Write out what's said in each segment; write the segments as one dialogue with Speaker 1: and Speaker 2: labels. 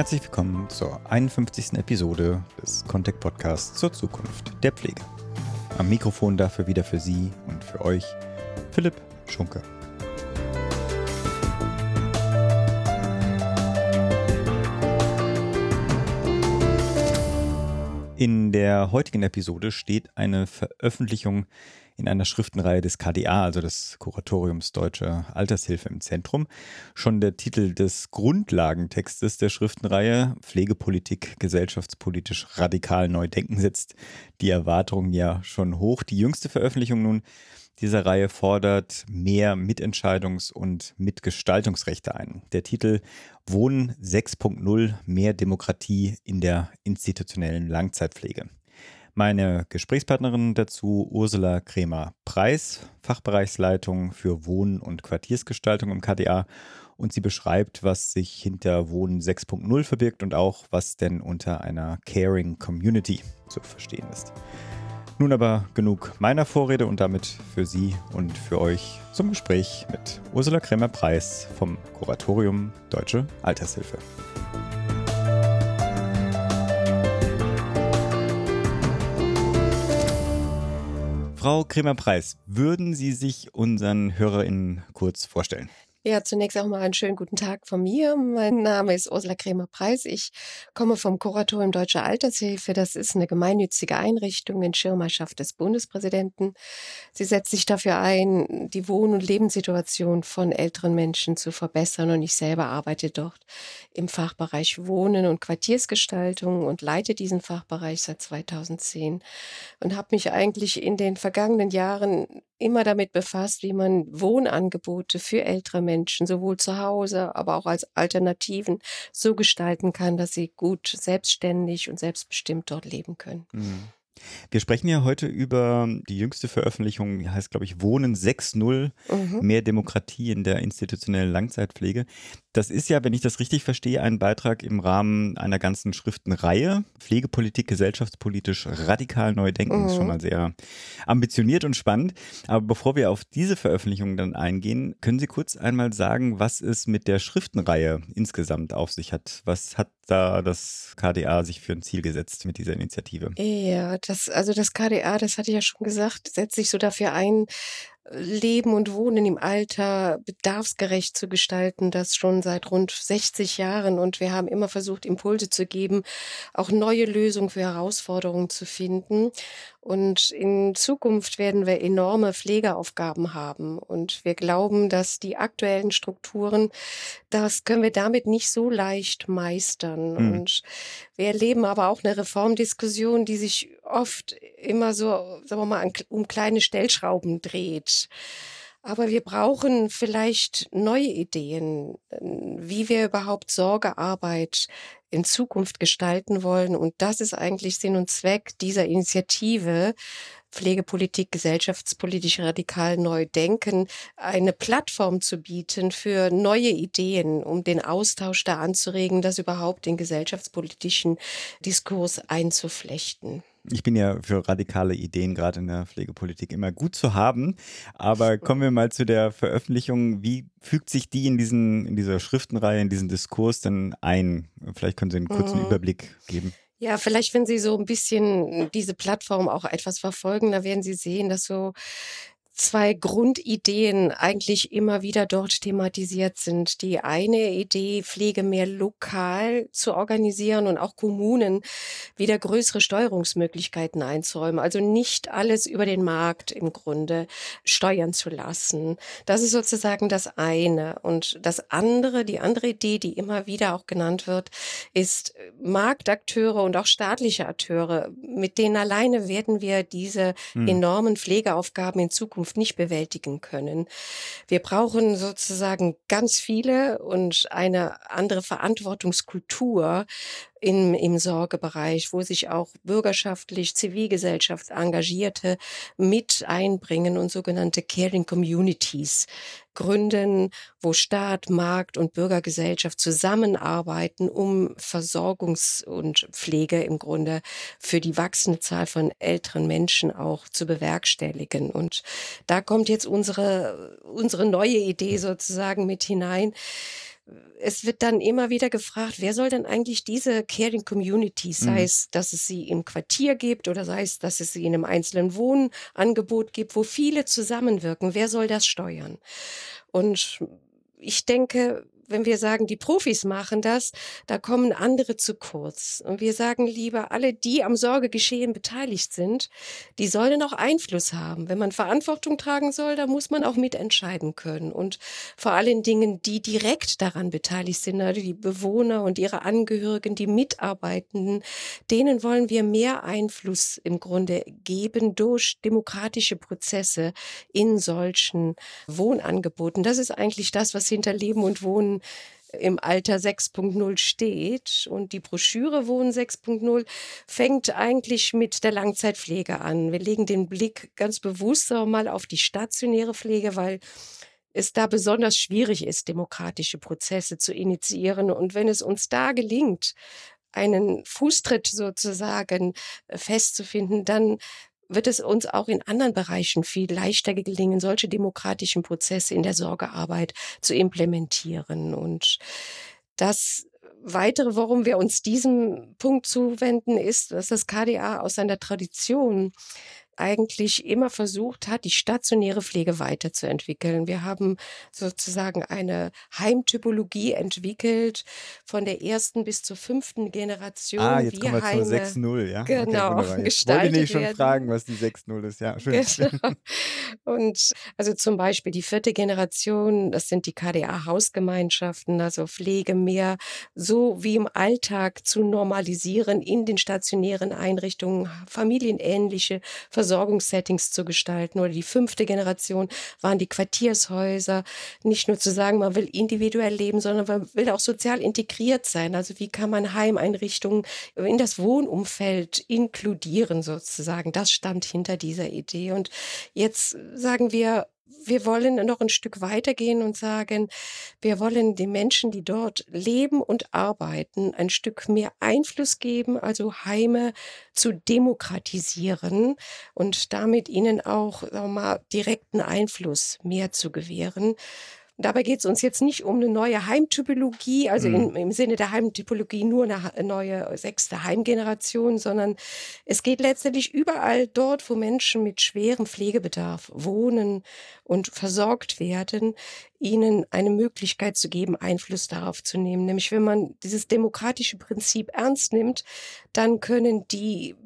Speaker 1: Herzlich willkommen zur 51. Episode des Contact Podcasts zur Zukunft der Pflege. Am Mikrofon dafür wieder für Sie und für euch Philipp Schunke. In der heutigen Episode steht eine Veröffentlichung in einer Schriftenreihe des KDA, also des Kuratoriums Deutsche Altershilfe im Zentrum. Schon der Titel des Grundlagentextes der Schriftenreihe Pflegepolitik gesellschaftspolitisch radikal neu denken setzt die Erwartungen ja schon hoch. Die jüngste Veröffentlichung nun dieser Reihe fordert mehr Mitentscheidungs- und Mitgestaltungsrechte ein. Der Titel Wohnen 6.0 Mehr Demokratie in der institutionellen Langzeitpflege. Meine Gesprächspartnerin dazu Ursula Kremer-Preis, Fachbereichsleitung für Wohnen und Quartiersgestaltung im KDA. Und sie beschreibt, was sich hinter Wohnen 6.0 verbirgt und auch, was denn unter einer Caring Community zu verstehen ist. Nun aber genug meiner Vorrede und damit für Sie und für euch zum Gespräch mit Ursula Krämer-Preis vom Kuratorium Deutsche Altershilfe. Frau Krämer-Preis, würden Sie sich unseren HörerInnen kurz vorstellen?
Speaker 2: Ja, zunächst auch mal einen schönen guten Tag von mir. Mein Name ist Ursula Krämer-Preis. Ich komme vom Kuratorium Deutscher Altershilfe. Das ist eine gemeinnützige Einrichtung in Schirmerschaft des Bundespräsidenten. Sie setzt sich dafür ein, die Wohn- und Lebenssituation von älteren Menschen zu verbessern. Und ich selber arbeite dort im Fachbereich Wohnen und Quartiersgestaltung und leite diesen Fachbereich seit 2010 und habe mich eigentlich in den vergangenen Jahren immer damit befasst, wie man Wohnangebote für ältere Menschen sowohl zu Hause, aber auch als Alternativen so gestalten kann, dass sie gut selbstständig und selbstbestimmt dort leben können. Mhm.
Speaker 1: Wir sprechen ja heute über die jüngste Veröffentlichung, die heißt, glaube ich, Wohnen 6.0, mhm. mehr Demokratie in der institutionellen Langzeitpflege. Das ist ja, wenn ich das richtig verstehe, ein Beitrag im Rahmen einer ganzen Schriftenreihe. Pflegepolitik gesellschaftspolitisch radikal neu denken, mhm. ist schon mhm. mal sehr ambitioniert und spannend. Aber bevor wir auf diese Veröffentlichung dann eingehen, können Sie kurz einmal sagen, was es mit der Schriftenreihe insgesamt auf sich hat? Was hat da das KDA sich für ein Ziel gesetzt mit dieser Initiative?
Speaker 2: Ja, das, also das KDA, das hatte ich ja schon gesagt, setzt sich so dafür ein, Leben und Wohnen im Alter bedarfsgerecht zu gestalten, das schon seit rund 60 Jahren. Und wir haben immer versucht, Impulse zu geben, auch neue Lösungen für Herausforderungen zu finden. Und in Zukunft werden wir enorme Pflegeaufgaben haben. Und wir glauben, dass die aktuellen Strukturen, das können wir damit nicht so leicht meistern. Mhm. Und wir erleben aber auch eine Reformdiskussion, die sich oft immer so, sagen wir mal, um kleine Stellschrauben dreht. Aber wir brauchen vielleicht neue Ideen, wie wir überhaupt Sorgearbeit in Zukunft gestalten wollen. Und das ist eigentlich Sinn und Zweck dieser Initiative, Pflegepolitik gesellschaftspolitisch radikal neu denken, eine Plattform zu bieten für neue Ideen, um den Austausch da anzuregen, das überhaupt den gesellschaftspolitischen Diskurs einzuflechten.
Speaker 1: Ich bin ja für radikale Ideen gerade in der Pflegepolitik immer gut zu haben. Aber kommen wir mal zu der Veröffentlichung. Wie fügt sich die in diesen, in dieser Schriftenreihe, in diesen Diskurs denn ein? Vielleicht können Sie einen kurzen mhm. Überblick geben.
Speaker 2: Ja, vielleicht, wenn Sie so ein bisschen diese Plattform auch etwas verfolgen, da werden Sie sehen, dass so zwei Grundideen eigentlich immer wieder dort thematisiert sind. Die eine Idee, Pflege mehr lokal zu organisieren und auch Kommunen wieder größere Steuerungsmöglichkeiten einzuräumen. Also nicht alles über den Markt im Grunde steuern zu lassen. Das ist sozusagen das eine. Und das andere, die andere Idee, die immer wieder auch genannt wird, ist Marktakteure und auch staatliche Akteure. Mit denen alleine werden wir diese hm. enormen Pflegeaufgaben in Zukunft Zukunft nicht bewältigen können. Wir brauchen sozusagen ganz viele und eine andere Verantwortungskultur im, im Sorgebereich, wo sich auch bürgerschaftlich, Zivilgesellschaft Engagierte mit einbringen und sogenannte Caring Communities gründen, wo Staat, Markt und Bürgergesellschaft zusammenarbeiten, um Versorgungs- und Pflege im Grunde für die wachsende Zahl von älteren Menschen auch zu bewerkstelligen. Und da kommt jetzt unsere, unsere neue Idee sozusagen mit hinein es wird dann immer wieder gefragt, wer soll denn eigentlich diese Caring Community, sei mhm. es, dass es sie im Quartier gibt oder sei es, dass es sie in einem einzelnen Wohnangebot gibt, wo viele zusammenwirken, wer soll das steuern? Und ich denke, wenn wir sagen, die Profis machen das, da kommen andere zu kurz. Und wir sagen lieber, alle, die am Sorgegeschehen beteiligt sind, die sollen auch Einfluss haben. Wenn man Verantwortung tragen soll, da muss man auch mitentscheiden können. Und vor allen Dingen, die direkt daran beteiligt sind, also die Bewohner und ihre Angehörigen, die Mitarbeitenden, denen wollen wir mehr Einfluss im Grunde geben durch demokratische Prozesse in solchen Wohnangeboten. Das ist eigentlich das, was hinter Leben und Wohnen im Alter 6.0 steht. Und die Broschüre Wohnen 6.0 fängt eigentlich mit der Langzeitpflege an. Wir legen den Blick ganz bewusst auch mal auf die stationäre Pflege, weil es da besonders schwierig ist, demokratische Prozesse zu initiieren. Und wenn es uns da gelingt, einen Fußtritt sozusagen äh, festzufinden, dann wird es uns auch in anderen Bereichen viel leichter gelingen, solche demokratischen Prozesse in der Sorgearbeit zu implementieren. Und das Weitere, warum wir uns diesem Punkt zuwenden, ist, dass das KDA aus seiner Tradition eigentlich immer versucht hat, die stationäre Pflege weiterzuentwickeln. Wir haben sozusagen eine Heimtypologie entwickelt von der ersten bis zur fünften Generation.
Speaker 1: Ah, jetzt kommen wir Heime, zur 6.0, ja?
Speaker 2: Genau,
Speaker 1: okay, gestaltet Ich wollte nicht schon werden. fragen, was die 6.0 ist, ja. Schön. Genau.
Speaker 2: Und also zum Beispiel die vierte Generation, das sind die KDA-Hausgemeinschaften, also Pflege mehr so wie im Alltag zu normalisieren in den stationären Einrichtungen, familienähnliche Versorgung Versorgungssettings zu gestalten. Oder die fünfte Generation waren die Quartiershäuser. Nicht nur zu sagen, man will individuell leben, sondern man will auch sozial integriert sein. Also wie kann man Heimeinrichtungen in das Wohnumfeld inkludieren sozusagen. Das stand hinter dieser Idee. Und jetzt sagen wir, wir wollen noch ein Stück weitergehen und sagen, wir wollen den Menschen, die dort leben und arbeiten, ein Stück mehr Einfluss geben, also Heime zu demokratisieren und damit ihnen auch sagen wir mal, direkten Einfluss mehr zu gewähren. Dabei geht es uns jetzt nicht um eine neue Heimtypologie, also mhm. in, im Sinne der Heimtypologie nur eine neue sechste Heimgeneration, sondern es geht letztendlich überall dort, wo Menschen mit schwerem Pflegebedarf wohnen und versorgt werden, ihnen eine Möglichkeit zu geben, Einfluss darauf zu nehmen. Nämlich wenn man dieses demokratische Prinzip ernst nimmt, dann können die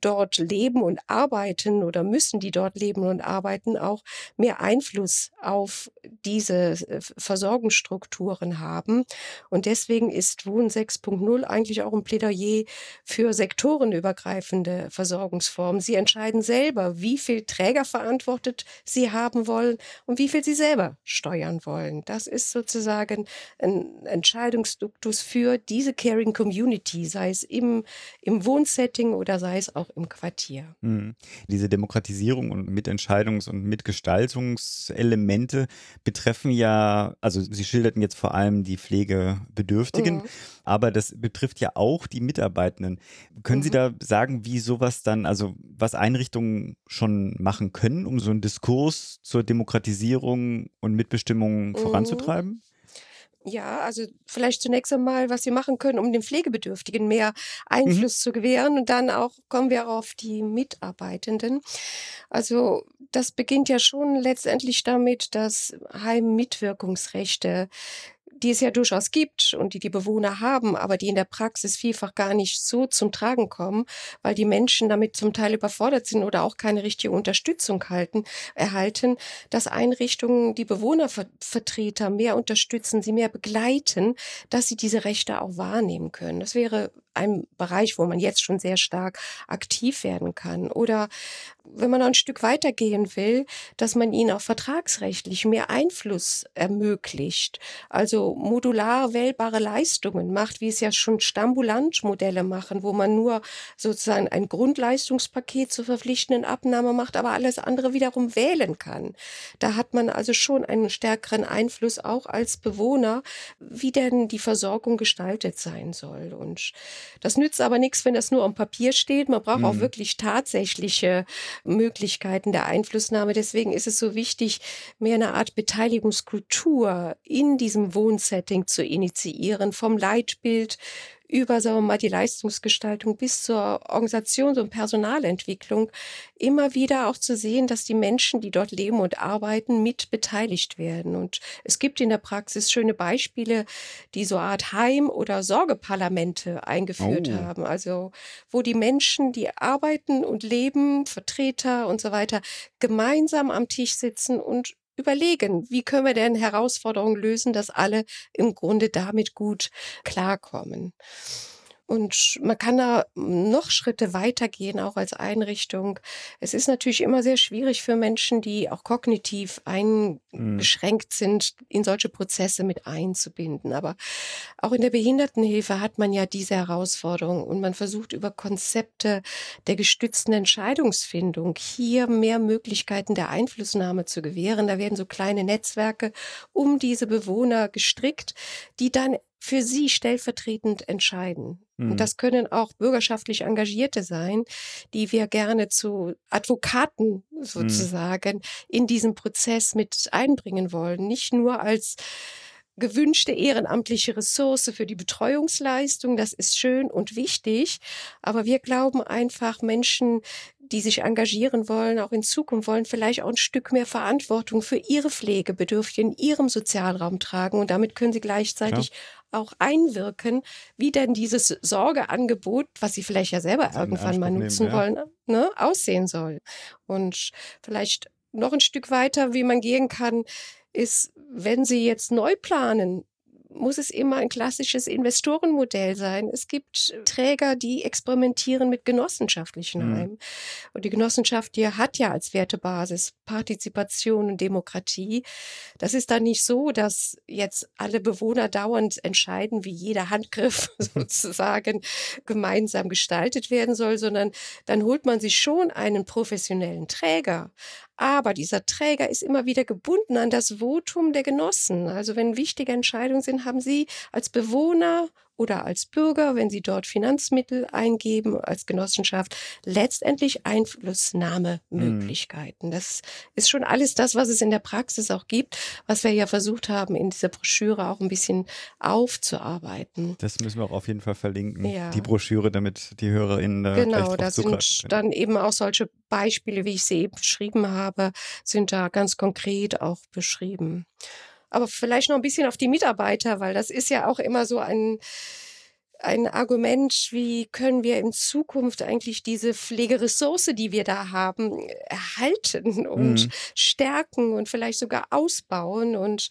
Speaker 2: dort leben und arbeiten oder müssen die dort leben und arbeiten auch mehr Einfluss auf diese äh, Versorgungsstrukturen haben. Und deswegen ist Wohn 6.0 eigentlich auch ein Plädoyer für sektorenübergreifende Versorgungsformen. Sie entscheiden selber, wie viel Träger verantwortet sie haben wollen und wie viel sie selber steuern wollen. Das ist sozusagen ein Entscheidungsduktus für diese Caring Community, sei es im, im Wohnsetting oder sei es auch im Quartier.
Speaker 1: Mhm. Diese Demokratisierung und Mitentscheidungs- und Mitgestaltungselemente betreffen ja, also Sie schilderten jetzt vor allem die Pflegebedürftigen, mhm. aber das betrifft ja auch die Mitarbeitenden. Können mhm. Sie da sagen, wie sowas dann, also was Einrichtungen schon machen können, um so einen Diskurs zur Demokratisierung und Mitbestimmung mhm. voranzutreiben?
Speaker 2: Ja, also vielleicht zunächst einmal, was wir machen können, um den Pflegebedürftigen mehr mhm. Einfluss mhm. zu gewähren. Und dann auch kommen wir auf die Mitarbeitenden. Also das beginnt ja schon letztendlich damit, dass Heimmitwirkungsrechte die es ja durchaus gibt und die die Bewohner haben, aber die in der Praxis vielfach gar nicht so zum Tragen kommen, weil die Menschen damit zum Teil überfordert sind oder auch keine richtige Unterstützung halten, erhalten, dass Einrichtungen die Bewohnervertreter mehr unterstützen, sie mehr begleiten, dass sie diese Rechte auch wahrnehmen können. Das wäre ein Bereich, wo man jetzt schon sehr stark aktiv werden kann. Oder wenn man noch ein Stück weitergehen will, dass man ihnen auch vertragsrechtlich mehr Einfluss ermöglicht. Also modular wählbare Leistungen macht, wie es ja schon Stambulant-Modelle machen, wo man nur sozusagen ein Grundleistungspaket zur verpflichtenden Abnahme macht, aber alles andere wiederum wählen kann. Da hat man also schon einen stärkeren Einfluss auch als Bewohner, wie denn die Versorgung gestaltet sein soll. Und Das nützt aber nichts, wenn das nur am Papier steht. Man braucht mhm. auch wirklich tatsächliche Möglichkeiten der Einflussnahme. Deswegen ist es so wichtig, mehr eine Art Beteiligungskultur in diesem Wohnsetting zu initiieren, vom Leitbild über, sagen wir mal, die Leistungsgestaltung bis zur Organisations- und Personalentwicklung immer wieder auch zu sehen, dass die Menschen, die dort leben und arbeiten, mit beteiligt werden. Und es gibt in der Praxis schöne Beispiele, die so Art Heim- oder Sorgeparlamente eingeführt oh. haben. Also, wo die Menschen, die arbeiten und leben, Vertreter und so weiter, gemeinsam am Tisch sitzen und überlegen, wie können wir denn Herausforderungen lösen, dass alle im Grunde damit gut klarkommen. Und man kann da noch Schritte weitergehen, auch als Einrichtung. Es ist natürlich immer sehr schwierig für Menschen, die auch kognitiv mhm. eingeschränkt sind, in solche Prozesse mit einzubinden. Aber auch in der Behindertenhilfe hat man ja diese Herausforderung und man versucht über Konzepte der gestützten Entscheidungsfindung hier mehr Möglichkeiten der Einflussnahme zu gewähren. Da werden so kleine Netzwerke um diese Bewohner gestrickt, die dann für sie stellvertretend entscheiden. Mhm. Und das können auch bürgerschaftlich Engagierte sein, die wir gerne zu Advokaten mhm. sozusagen mhm. in diesen Prozess mit einbringen wollen. Nicht nur als gewünschte ehrenamtliche Ressource für die Betreuungsleistung. Das ist schön und wichtig. Aber wir glauben einfach, Menschen, die sich engagieren wollen, auch in Zukunft wollen, vielleicht auch ein Stück mehr Verantwortung für ihre Pflegebedürftige in ihrem Sozialraum tragen. Und damit können sie gleichzeitig Klar auch einwirken, wie denn dieses Sorgeangebot, was sie vielleicht ja selber irgendwann mal nutzen nehmen, ja. wollen, ne, aussehen soll. Und vielleicht noch ein Stück weiter, wie man gehen kann, ist, wenn Sie jetzt neu planen, muss es immer ein klassisches Investorenmodell sein. Es gibt Träger, die experimentieren mit genossenschaftlichen mhm. Heimen. Und die Genossenschaft hier hat ja als Wertebasis Partizipation und Demokratie. Das ist dann nicht so, dass jetzt alle Bewohner dauernd entscheiden, wie jeder Handgriff sozusagen gemeinsam gestaltet werden soll, sondern dann holt man sich schon einen professionellen Träger, aber dieser Träger ist immer wieder gebunden an das Votum der Genossen. Also wenn wichtige Entscheidungen sind, haben Sie als Bewohner oder als Bürger, wenn Sie dort Finanzmittel eingeben, als Genossenschaft, letztendlich Einflussnahmemöglichkeiten. Mhm. Das ist schon alles das, was es in der Praxis auch gibt, was wir ja versucht haben, in dieser Broschüre auch ein bisschen aufzuarbeiten.
Speaker 1: Das müssen wir auch auf jeden Fall verlinken, ja. die Broschüre, damit die HörerInnen da
Speaker 2: Genau, da sind dann eben auch solche Beispiele, wie ich sie eben beschrieben habe, sind da ganz konkret auch beschrieben. Aber vielleicht noch ein bisschen auf die Mitarbeiter, weil das ist ja auch immer so ein, ein Argument, wie können wir in Zukunft eigentlich diese Pflegeressource, die wir da haben, erhalten und mhm. stärken und vielleicht sogar ausbauen. Und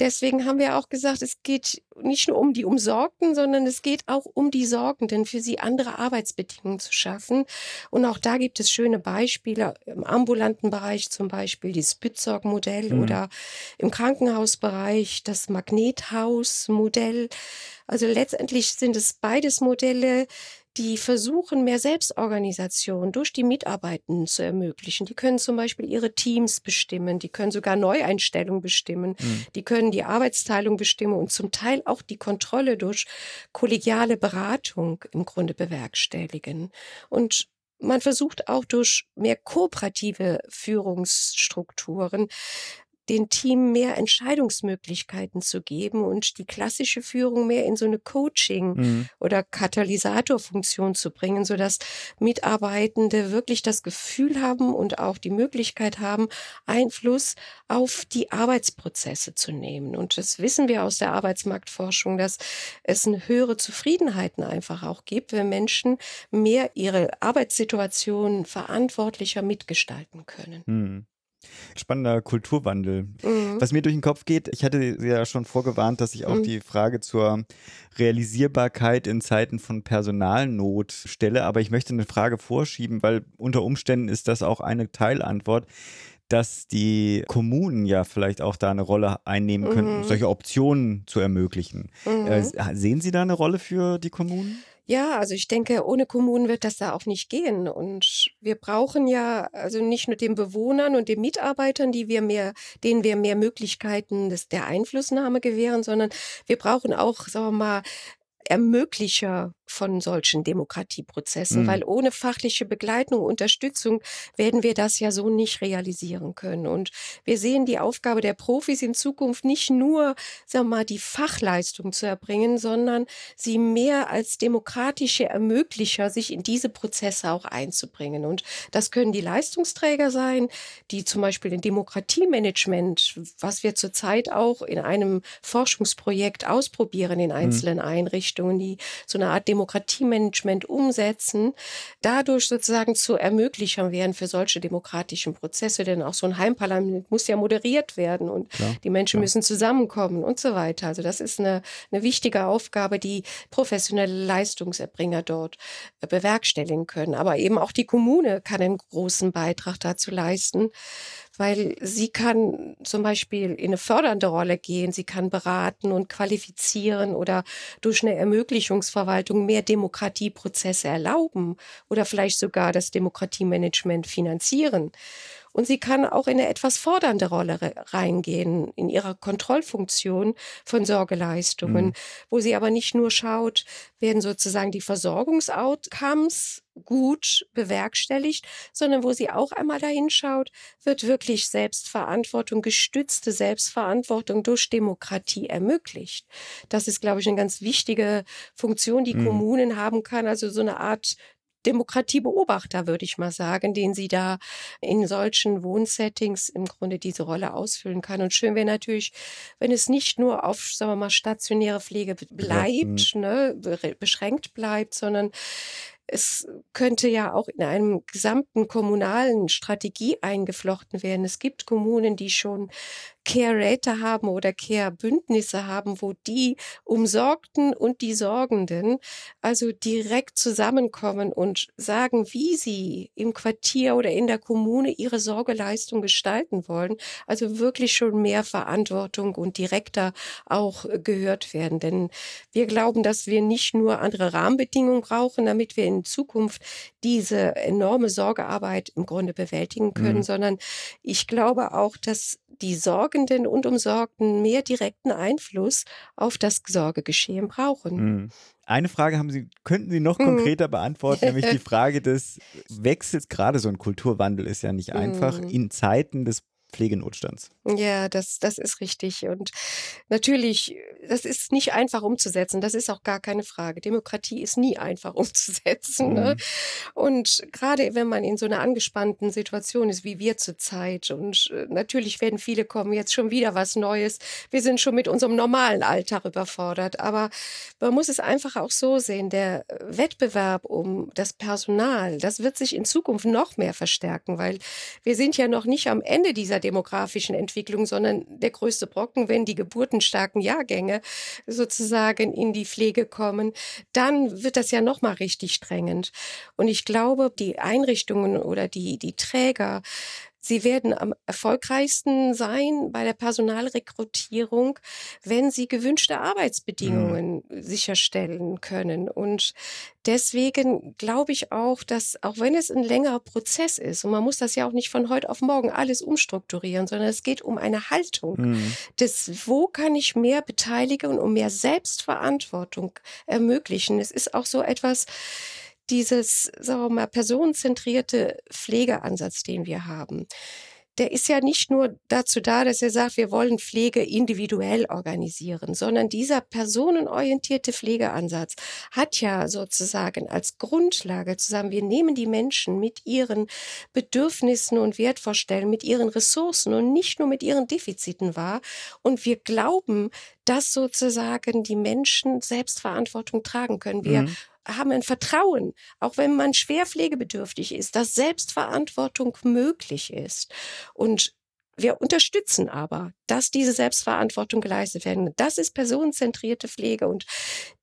Speaker 2: Deswegen haben wir auch gesagt, es geht nicht nur um die Umsorgten, sondern es geht auch um die Sorgenden, für sie andere Arbeitsbedingungen zu schaffen. Und auch da gibt es schöne Beispiele im ambulanten Bereich zum Beispiel dieses Bützorg-Modell mhm. oder im Krankenhausbereich das Magnethaus-Modell. Also letztendlich sind es beides Modelle, die versuchen, mehr Selbstorganisation durch die Mitarbeitenden zu ermöglichen. Die können zum Beispiel ihre Teams bestimmen, die können sogar Neueinstellungen bestimmen, mhm. die können die Arbeitsteilung bestimmen und zum Teil auch die Kontrolle durch kollegiale Beratung im Grunde bewerkstelligen. Und man versucht auch durch mehr kooperative Führungsstrukturen den Team mehr Entscheidungsmöglichkeiten zu geben und die klassische Führung mehr in so eine Coaching- mhm. oder Katalysatorfunktion zu bringen, sodass Mitarbeitende wirklich das Gefühl haben und auch die Möglichkeit haben, Einfluss auf die Arbeitsprozesse zu nehmen. Und das wissen wir aus der Arbeitsmarktforschung, dass es eine höhere Zufriedenheit einfach auch gibt, wenn Menschen mehr ihre Arbeitssituation verantwortlicher mitgestalten können.
Speaker 1: Mhm. Spannender Kulturwandel. Mhm. Was mir durch den Kopf geht, ich hatte ja schon vorgewarnt, dass ich auch mhm. die Frage zur Realisierbarkeit in Zeiten von Personalnot stelle, aber ich möchte eine Frage vorschieben, weil unter Umständen ist das auch eine Teilantwort dass die Kommunen ja vielleicht auch da eine Rolle einnehmen könnten, mhm. solche Optionen zu ermöglichen. Mhm. Äh, sehen Sie da eine Rolle für die Kommunen?
Speaker 2: Ja, also ich denke, ohne Kommunen wird das da auch nicht gehen. Und wir brauchen ja also nicht nur den Bewohnern und den Mitarbeitern, die wir mehr, denen wir mehr Möglichkeiten des, der Einflussnahme gewähren, sondern wir brauchen auch, sagen wir mal, Ermöglicher von solchen Demokratieprozessen, mhm. weil ohne fachliche Begleitung und Unterstützung werden wir das ja so nicht realisieren können. Und wir sehen die Aufgabe der Profis in Zukunft nicht nur, sagen wir mal, die Fachleistung zu erbringen, sondern sie mehr als demokratische Ermöglicher, sich in diese Prozesse auch einzubringen. Und das können die Leistungsträger sein, die zum Beispiel in Demokratiemanagement, was wir zurzeit auch in einem Forschungsprojekt ausprobieren in mhm. einzelnen mhm. Einrichtungen, die so eine Art Demokratiemanagement umsetzen, dadurch sozusagen zu Ermöglichern werden für solche demokratischen Prozesse, denn auch so ein Heimparlament muss ja moderiert werden und ja, die Menschen ja. müssen zusammenkommen und so weiter. Also das ist eine, eine wichtige Aufgabe, die professionelle Leistungserbringer dort äh, bewerkstelligen können. Aber eben auch die Kommune kann einen großen Beitrag dazu leisten, weil sie kann zum Beispiel in eine fördernde Rolle gehen, sie kann beraten und qualifizieren oder durch eine Ermöglichungsverwaltung mehr Demokratieprozesse erlauben oder vielleicht sogar das Demokratiemanagement finanzieren. Und sie kann auch in eine etwas fordernde Rolle reingehen in ihrer Kontrollfunktion von Sorgeleistungen, mhm. wo sie aber nicht nur schaut, werden sozusagen die Versorgungsoutcomes gut bewerkstelligt, sondern wo sie auch einmal dahin schaut, wird wirklich Selbstverantwortung, gestützte Selbstverantwortung durch Demokratie ermöglicht. Das ist, glaube ich, eine ganz wichtige Funktion, die mhm. Kommunen haben kann, also so eine Art Demokratiebeobachter, würde ich mal sagen, den sie da in solchen Wohnsettings im Grunde diese Rolle ausfüllen kann. Und schön wäre natürlich, wenn es nicht nur auf, sagen wir mal, stationäre Pflege bleibt, ja. ne, beschränkt bleibt, sondern es könnte ja auch in einem gesamten kommunalen Strategie eingeflochten werden. Es gibt Kommunen, die schon Care-Rater haben oder Care-Bündnisse haben, wo die Umsorgten und die Sorgenden also direkt zusammenkommen und sagen, wie sie im Quartier oder in der Kommune ihre Sorgeleistung gestalten wollen. Also wirklich schon mehr Verantwortung und direkter auch gehört werden. Denn wir glauben, dass wir nicht nur andere Rahmenbedingungen brauchen, damit wir in Zukunft diese enorme Sorgearbeit im Grunde bewältigen können, mhm. sondern ich glaube auch, dass die Sorgenden und Umsorgten mehr direkten Einfluss auf das Sorgegeschehen brauchen.
Speaker 1: Mhm. Eine Frage haben Sie, könnten Sie noch mhm. konkreter beantworten, nämlich die Frage des Wechsels, gerade so ein Kulturwandel ist ja nicht einfach, mhm. in Zeiten des Pflegenotstands.
Speaker 2: Ja, das, das ist richtig. Und natürlich, das ist nicht einfach umzusetzen. Das ist auch gar keine Frage. Demokratie ist nie einfach umzusetzen. Ne? Mhm. Ne? Und gerade wenn man in so einer angespannten Situation ist, wie wir zurzeit, und äh, natürlich werden viele kommen, jetzt schon wieder was Neues. Wir sind schon mit unserem normalen Alltag überfordert. Aber man muss es einfach auch so sehen, der Wettbewerb um das Personal, das wird sich in Zukunft noch mehr verstärken, weil wir sind ja noch nicht am Ende dieser demografischen Entwicklung, sondern der größte Brocken, wenn die geburtenstarken Jahrgänge sozusagen in die Pflege kommen, dann wird das ja noch mal richtig drängend. Und ich glaube, die Einrichtungen oder die, die Träger Sie werden am erfolgreichsten sein bei der Personalrekrutierung, wenn sie gewünschte Arbeitsbedingungen mhm. sicherstellen können. Und deswegen glaube ich auch, dass auch wenn es ein längerer Prozess ist, und man muss das ja auch nicht von heute auf morgen alles umstrukturieren, sondern es geht um eine Haltung mhm. des, wo kann ich mehr beteiligen und mehr Selbstverantwortung ermöglichen. Es ist auch so etwas, dieses, sagen wir mal, personenzentrierte Pflegeansatz, den wir haben, der ist ja nicht nur dazu da, dass er sagt, wir wollen Pflege individuell organisieren, sondern dieser personenorientierte Pflegeansatz hat ja sozusagen als Grundlage zusammen, wir nehmen die Menschen mit ihren Bedürfnissen und Wertvorstellungen, mit ihren Ressourcen und nicht nur mit ihren Defiziten wahr und wir glauben, dass sozusagen die Menschen Selbstverantwortung tragen können. Wir mhm haben ein Vertrauen, auch wenn man schwer pflegebedürftig ist, dass Selbstverantwortung möglich ist. Und wir unterstützen aber, dass diese Selbstverantwortung geleistet werden. Das ist personenzentrierte Pflege und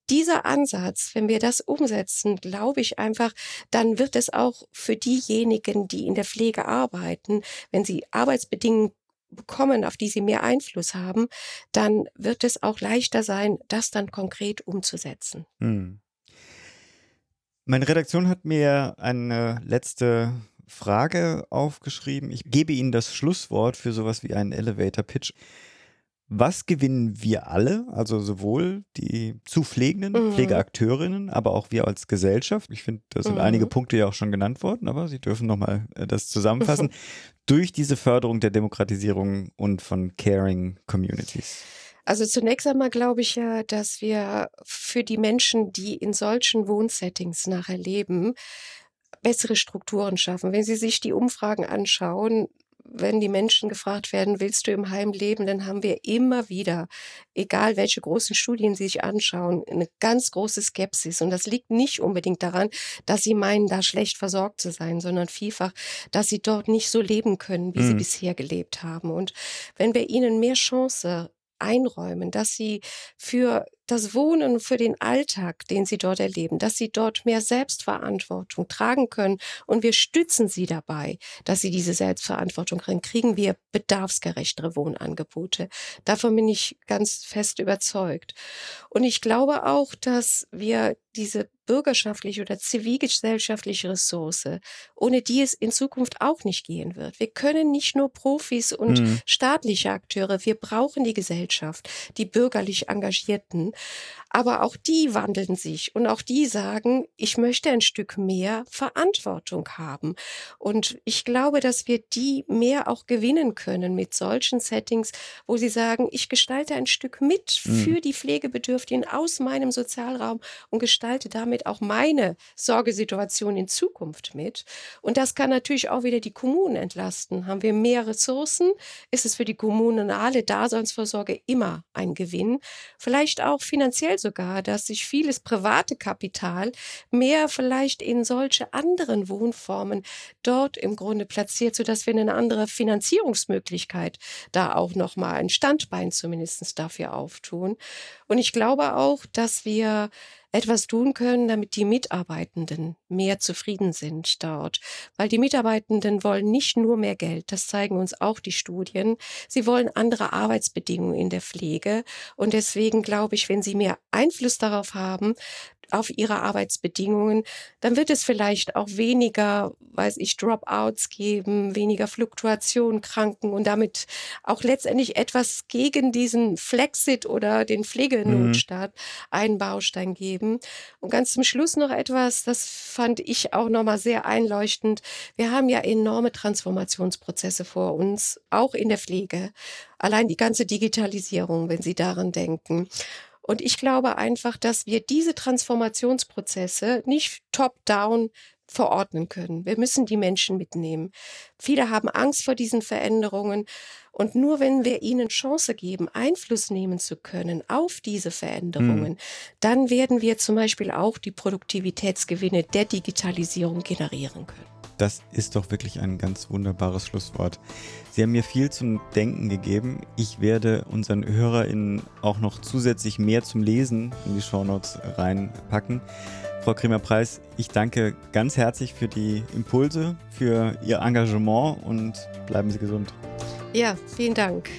Speaker 2: dieser Ansatz, wenn wir das umsetzen, glaube ich einfach, dann wird es auch für diejenigen, die in der Pflege arbeiten, wenn sie Arbeitsbedingungen bekommen, auf die sie mehr Einfluss haben, dann wird es auch leichter sein, das dann konkret umzusetzen. Hm.
Speaker 1: Meine Redaktion hat mir eine letzte Frage aufgeschrieben. Ich gebe Ihnen das Schlusswort für sowas wie einen Elevator Pitch. Was gewinnen wir alle, also sowohl die zu Pflegenden, mhm. Pflegeakteurinnen, aber auch wir als Gesellschaft? Ich finde, da sind mhm. einige Punkte ja auch schon genannt worden, aber Sie dürfen nochmal äh, das zusammenfassen. durch diese Förderung der Demokratisierung und von Caring Communities.
Speaker 2: Also zunächst einmal glaube ich ja, dass wir für die Menschen, die in solchen Wohnsettings nachher leben, bessere Strukturen schaffen. Wenn Sie sich die Umfragen anschauen, wenn die Menschen gefragt werden, willst du im Heim leben, dann haben wir immer wieder, egal welche großen Studien sie sich anschauen, eine ganz große Skepsis. Und das liegt nicht unbedingt daran, dass sie meinen, da schlecht versorgt zu sein, sondern vielfach, dass sie dort nicht so leben können, wie mhm. sie bisher gelebt haben. Und wenn wir ihnen mehr Chance einräumen, dass sie für das Wohnen für den Alltag, den sie dort erleben, dass sie dort mehr Selbstverantwortung tragen können und wir stützen sie dabei, dass sie diese Selbstverantwortung kriegen, kriegen wir bedarfsgerechtere Wohnangebote. Davon bin ich ganz fest überzeugt. Und ich glaube auch, dass wir diese bürgerschaftliche oder zivilgesellschaftliche Ressource, ohne die es in Zukunft auch nicht gehen wird. Wir können nicht nur Profis und mhm. staatliche Akteure, wir brauchen die Gesellschaft, die bürgerlich Engagierten, aber auch die wandeln sich und auch die sagen, ich möchte ein Stück mehr Verantwortung haben. Und ich glaube, dass wir die mehr auch gewinnen können mit solchen Settings, wo sie sagen, ich gestalte ein Stück mit mhm. für die Pflegebedürftigen aus meinem Sozialraum und gestalte damit auch meine Sorgesituation in Zukunft mit. Und das kann natürlich auch wieder die Kommunen entlasten. Haben wir mehr Ressourcen, ist es für die kommunale Daseinsvorsorge immer ein Gewinn. Vielleicht auch finanziell sogar, dass sich vieles private Kapital mehr vielleicht in solche anderen Wohnformen dort im Grunde platziert, sodass wir eine andere Finanzierungsmöglichkeit da auch nochmal ein Standbein zumindest dafür auftun. Und ich glaube auch, dass wir etwas tun können, damit die Mitarbeitenden mehr zufrieden sind dort. Weil die Mitarbeitenden wollen nicht nur mehr Geld, das zeigen uns auch die Studien. Sie wollen andere Arbeitsbedingungen in der Pflege. Und deswegen glaube ich, wenn sie mehr Einfluss darauf haben, auf ihre Arbeitsbedingungen, dann wird es vielleicht auch weniger, weiß ich, Dropouts geben, weniger Fluktuation, Kranken und damit auch letztendlich etwas gegen diesen Flexit oder den Pflegenotstaat mhm. einen Baustein geben. Und ganz zum Schluss noch etwas, das fand ich auch nochmal sehr einleuchtend. Wir haben ja enorme Transformationsprozesse vor uns, auch in der Pflege. Allein die ganze Digitalisierung, wenn Sie daran denken. Und ich glaube einfach, dass wir diese Transformationsprozesse nicht top-down verordnen können. Wir müssen die Menschen mitnehmen. Viele haben Angst vor diesen Veränderungen. Und nur wenn wir ihnen Chance geben, Einfluss nehmen zu können auf diese Veränderungen, mhm. dann werden wir zum Beispiel auch die Produktivitätsgewinne der Digitalisierung generieren können.
Speaker 1: Das ist doch wirklich ein ganz wunderbares Schlusswort. Sie haben mir viel zum Denken gegeben. Ich werde unseren HörerInnen auch noch zusätzlich mehr zum Lesen in die Shownotes reinpacken. Frau Kremer-Preis, ich danke ganz herzlich für die Impulse, für Ihr Engagement und bleiben Sie gesund.
Speaker 2: Ja, vielen Dank.